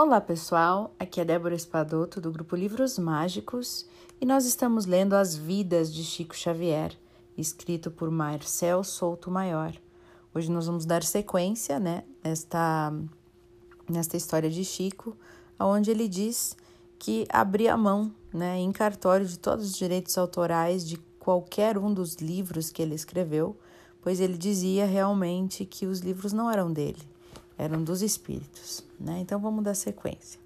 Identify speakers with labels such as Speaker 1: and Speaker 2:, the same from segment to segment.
Speaker 1: Olá pessoal, aqui é Débora Espadoto do grupo Livros Mágicos e nós estamos lendo As Vidas de Chico Xavier, escrito por Marcel Souto Maior. Hoje nós vamos dar sequência, né, nesta, nesta história de Chico, onde ele diz que abria mão, né, em cartório de todos os direitos autorais de qualquer um dos livros que ele escreveu, pois ele dizia realmente que os livros não eram dele, eram dos espíritos. Né? Então vamos dar sequência.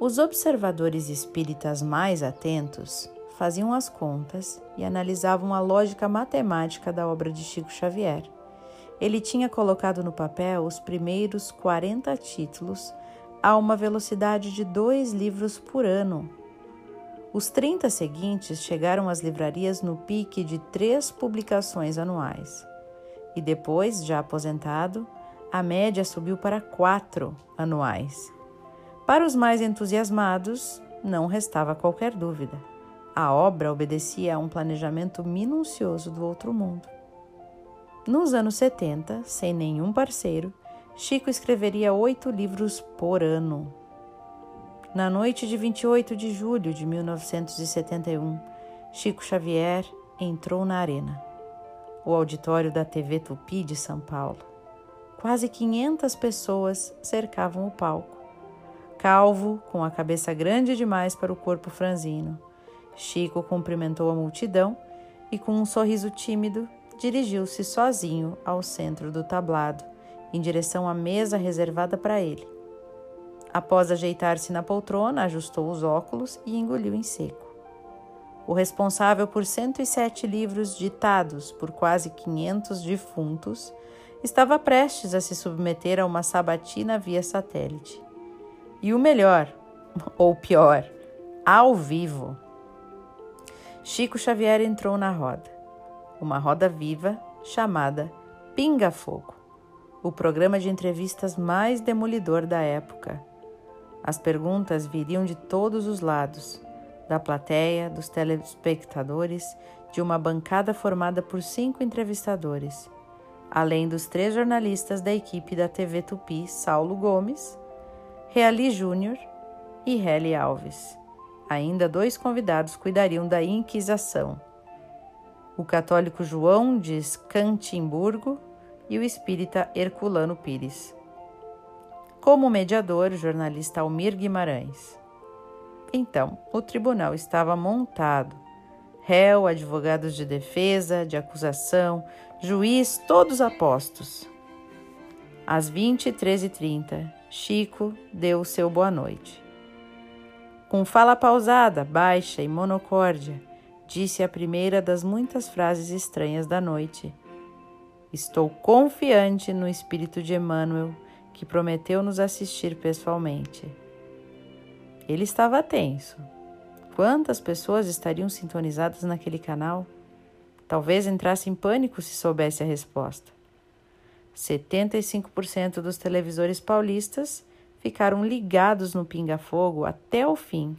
Speaker 1: Os observadores espíritas mais atentos faziam as contas e analisavam a lógica matemática da obra de Chico Xavier. Ele tinha colocado no papel os primeiros 40 títulos a uma velocidade de dois livros por ano. Os 30 seguintes chegaram às livrarias no pique de três publicações anuais e depois, já aposentado, a média subiu para quatro anuais. Para os mais entusiasmados, não restava qualquer dúvida. A obra obedecia a um planejamento minucioso do outro mundo. Nos anos 70, sem nenhum parceiro, Chico escreveria oito livros por ano. Na noite de 28 de julho de 1971, Chico Xavier entrou na arena o auditório da TV Tupi de São Paulo. Quase 500 pessoas cercavam o palco. Calvo, com a cabeça grande demais para o corpo franzino. Chico cumprimentou a multidão e, com um sorriso tímido, dirigiu-se sozinho ao centro do tablado, em direção à mesa reservada para ele. Após ajeitar-se na poltrona, ajustou os óculos e engoliu em seco o responsável por 107 livros ditados por quase 500 defuntos, estava prestes a se submeter a uma sabatina via satélite. E o melhor, ou pior, ao vivo. Chico Xavier entrou na roda, uma roda viva chamada Pinga Fogo, o programa de entrevistas mais demolidor da época. As perguntas viriam de todos os lados da plateia, dos telespectadores, de uma bancada formada por cinco entrevistadores, além dos três jornalistas da equipe da TV Tupi, Saulo Gomes, Reali Júnior e Heli Alves. Ainda dois convidados cuidariam da Inquisição: o católico João de Scantimburgo e o espírita Herculano Pires. Como mediador, o jornalista Almir Guimarães. Então, o tribunal estava montado. Réu, advogados de defesa, de acusação, juiz, todos apostos. Às 23h30, Chico deu o seu boa noite. Com fala pausada, baixa e monocórdia, disse a primeira das muitas frases estranhas da noite. Estou confiante no espírito de Emmanuel, que prometeu nos assistir pessoalmente. Ele estava tenso. Quantas pessoas estariam sintonizadas naquele canal? Talvez entrasse em pânico se soubesse a resposta. 75% dos televisores paulistas ficaram ligados no pinga-fogo até o fim,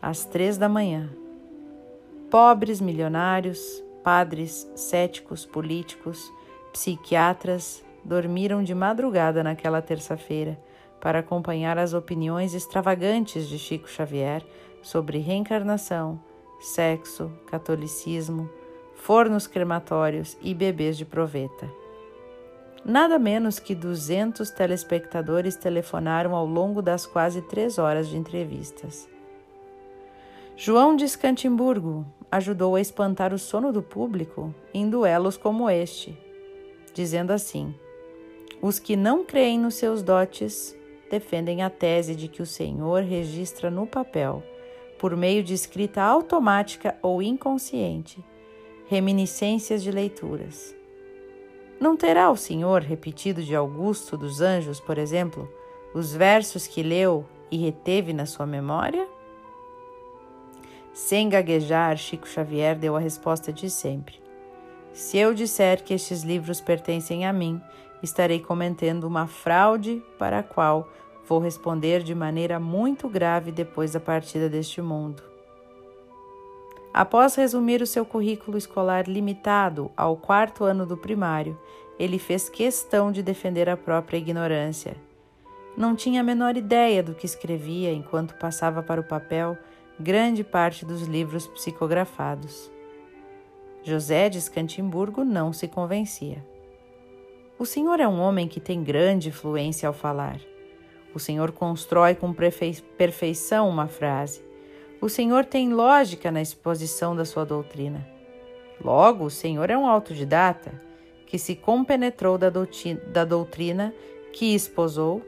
Speaker 1: às três da manhã. Pobres milionários, padres, céticos, políticos, psiquiatras dormiram de madrugada naquela terça-feira para acompanhar as opiniões extravagantes de Chico Xavier sobre reencarnação, sexo, catolicismo, fornos crematórios e bebês de proveta. Nada menos que 200 telespectadores telefonaram ao longo das quase três horas de entrevistas. João de Escantimburgo ajudou a espantar o sono do público em duelos como este, dizendo assim: Os que não creem nos seus dotes defendem a tese de que o Senhor registra no papel, por meio de escrita automática ou inconsciente, reminiscências de leituras. Não terá o Senhor repetido de Augusto dos Anjos, por exemplo, os versos que leu e reteve na sua memória? Sem gaguejar, Chico Xavier deu a resposta de sempre. Se eu disser que estes livros pertencem a mim, estarei cometendo uma fraude para a qual vou responder de maneira muito grave depois da partida deste mundo. Após resumir o seu currículo escolar limitado ao quarto ano do primário ele fez questão de defender a própria ignorância. Não tinha a menor ideia do que escrevia enquanto passava para o papel grande parte dos livros psicografados. José de Escantimburgo não se convencia. O senhor é um homem que tem grande fluência ao falar. O senhor constrói com perfeição uma frase. O senhor tem lógica na exposição da sua doutrina. Logo, o senhor é um autodidata que se compenetrou da, da doutrina que esposou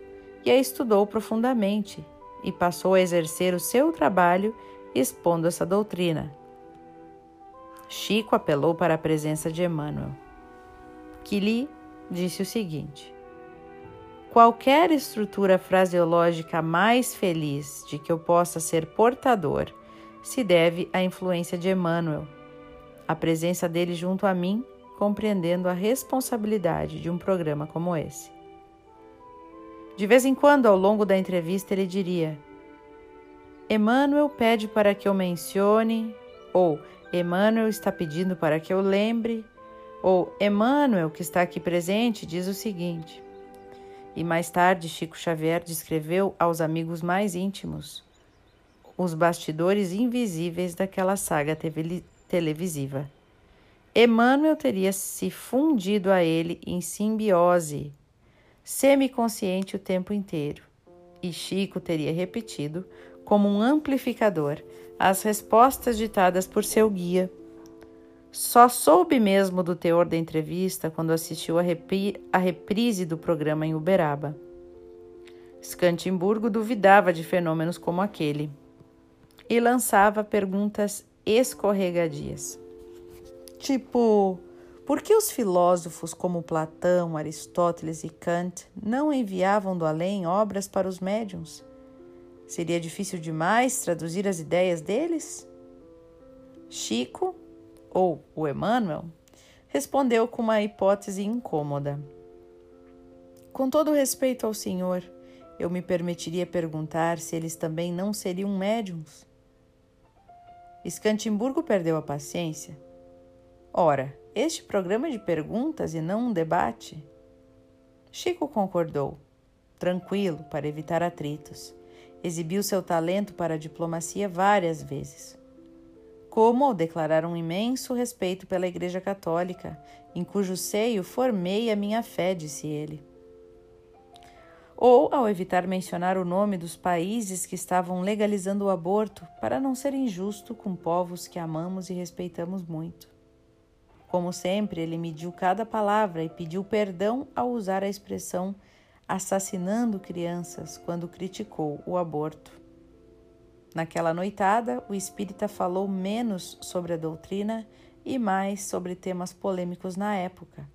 Speaker 1: e a estudou profundamente e passou a exercer o seu trabalho expondo essa doutrina. Chico apelou para a presença de Emmanuel, que lhe disse o seguinte: Qualquer estrutura fraseológica mais feliz de que eu possa ser portador se deve à influência de Emmanuel, a presença dele junto a mim, compreendendo a responsabilidade de um programa como esse. De vez em quando, ao longo da entrevista, ele diria: Emmanuel pede para que eu mencione, ou Emmanuel está pedindo para que eu lembre, ou Emmanuel, que está aqui presente, diz o seguinte. E mais tarde, Chico Xavier descreveu aos amigos mais íntimos os bastidores invisíveis daquela saga televisiva. Emmanuel teria se fundido a ele em simbiose semiconsciente o tempo inteiro, e Chico teria repetido, como um amplificador, as respostas ditadas por seu guia. Só soube mesmo do teor da entrevista quando assistiu a, repri a reprise do programa em Uberaba. Scantimburgo duvidava de fenômenos como aquele e lançava perguntas escorregadias. Tipo, por que os filósofos como Platão, Aristóteles e Kant não enviavam do além obras para os médiums? Seria difícil demais traduzir as ideias deles? Chico, ou o Emmanuel, respondeu com uma hipótese incômoda. Com todo respeito ao senhor, eu me permitiria perguntar se eles também não seriam médiums. Escantimburgo perdeu a paciência. Ora, este programa de perguntas e não um debate? Chico concordou, tranquilo, para evitar atritos. Exibiu seu talento para a diplomacia várias vezes. Como ao declarar um imenso respeito pela Igreja Católica, em cujo seio formei a minha fé, disse ele. Ou ao evitar mencionar o nome dos países que estavam legalizando o aborto, para não ser injusto com povos que amamos e respeitamos muito. Como sempre, ele mediu cada palavra e pediu perdão ao usar a expressão assassinando crianças quando criticou o aborto. Naquela noitada, o espírita falou menos sobre a doutrina e mais sobre temas polêmicos na época.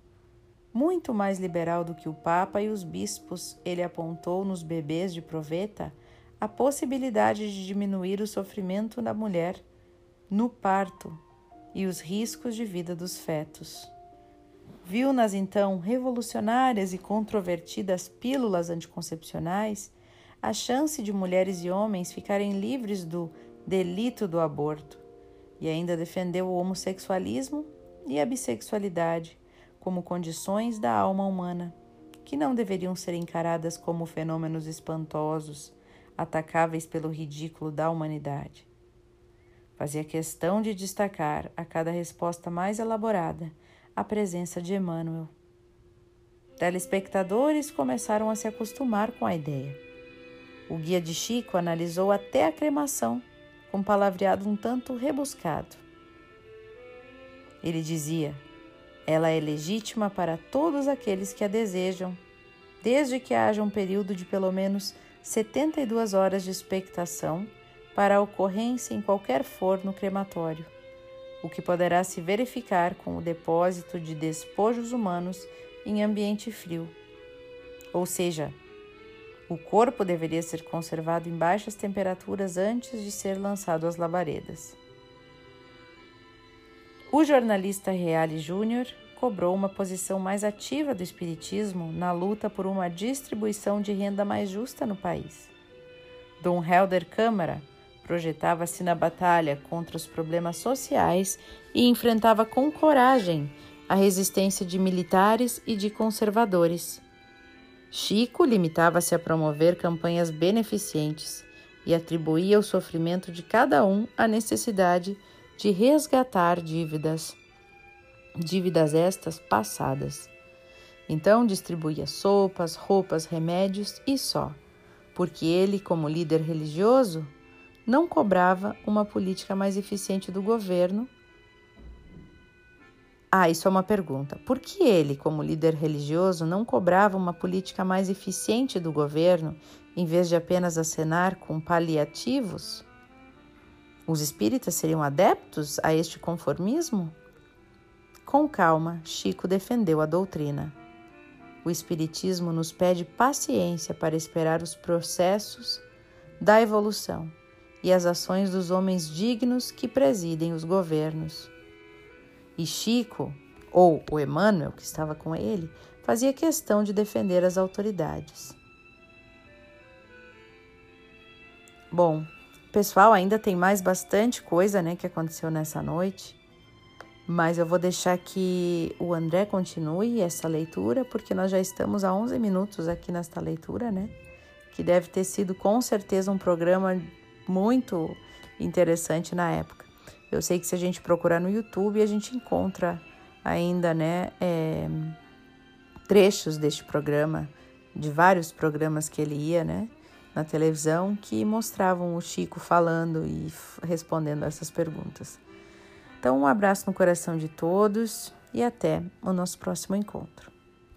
Speaker 1: Muito mais liberal do que o Papa e os bispos, ele apontou nos bebês de proveta a possibilidade de diminuir o sofrimento da mulher no parto e os riscos de vida dos fetos. Viu-nas então revolucionárias e controvertidas pílulas anticoncepcionais a chance de mulheres e homens ficarem livres do delito do aborto e ainda defendeu o homossexualismo e a bissexualidade como condições da alma humana, que não deveriam ser encaradas como fenômenos espantosos, atacáveis pelo ridículo da humanidade. Fazia questão de destacar a cada resposta mais elaborada a presença de Emmanuel. Telespectadores começaram a se acostumar com a ideia. O guia de Chico analisou até a cremação, com palavreado um tanto rebuscado. Ele dizia: ela é legítima para todos aqueles que a desejam, desde que haja um período de pelo menos 72 horas de expectação para a ocorrência em qualquer forno crematório, o que poderá se verificar com o depósito de despojos humanos em ambiente frio. Ou seja, o corpo deveria ser conservado em baixas temperaturas antes de ser lançado às labaredas. O jornalista Reale Júnior cobrou uma posição mais ativa do Espiritismo na luta por uma distribuição de renda mais justa no país. Dom Helder Câmara projetava-se na batalha contra os problemas sociais e enfrentava com coragem a resistência de militares e de conservadores. Chico limitava-se a promover campanhas beneficentes e atribuía o sofrimento de cada um à necessidade de resgatar dívidas, dívidas estas passadas. Então distribuía sopas, roupas, remédios e só, porque ele, como líder religioso, não cobrava uma política mais eficiente do governo. Ah, isso é uma pergunta. Por que ele, como líder religioso, não cobrava uma política mais eficiente do governo em vez de apenas acenar com paliativos? Os espíritas seriam adeptos a este conformismo? Com calma, Chico defendeu a doutrina. O Espiritismo nos pede paciência para esperar os processos da evolução e as ações dos homens dignos que presidem os governos. E Chico, ou o Emmanuel, que estava com ele, fazia questão de defender as autoridades. Bom, pessoal, ainda tem mais bastante coisa, né, que aconteceu nessa noite. Mas eu vou deixar que o André continue essa leitura, porque nós já estamos há 11 minutos aqui nesta leitura, né? Que deve ter sido com certeza um programa muito interessante na época. Eu sei que se a gente procurar no YouTube, a gente encontra ainda, né, é, trechos deste programa, de vários programas que ele ia, né? na televisão que mostravam o Chico falando e respondendo essas perguntas. Então, um abraço no coração de todos e até o nosso próximo encontro.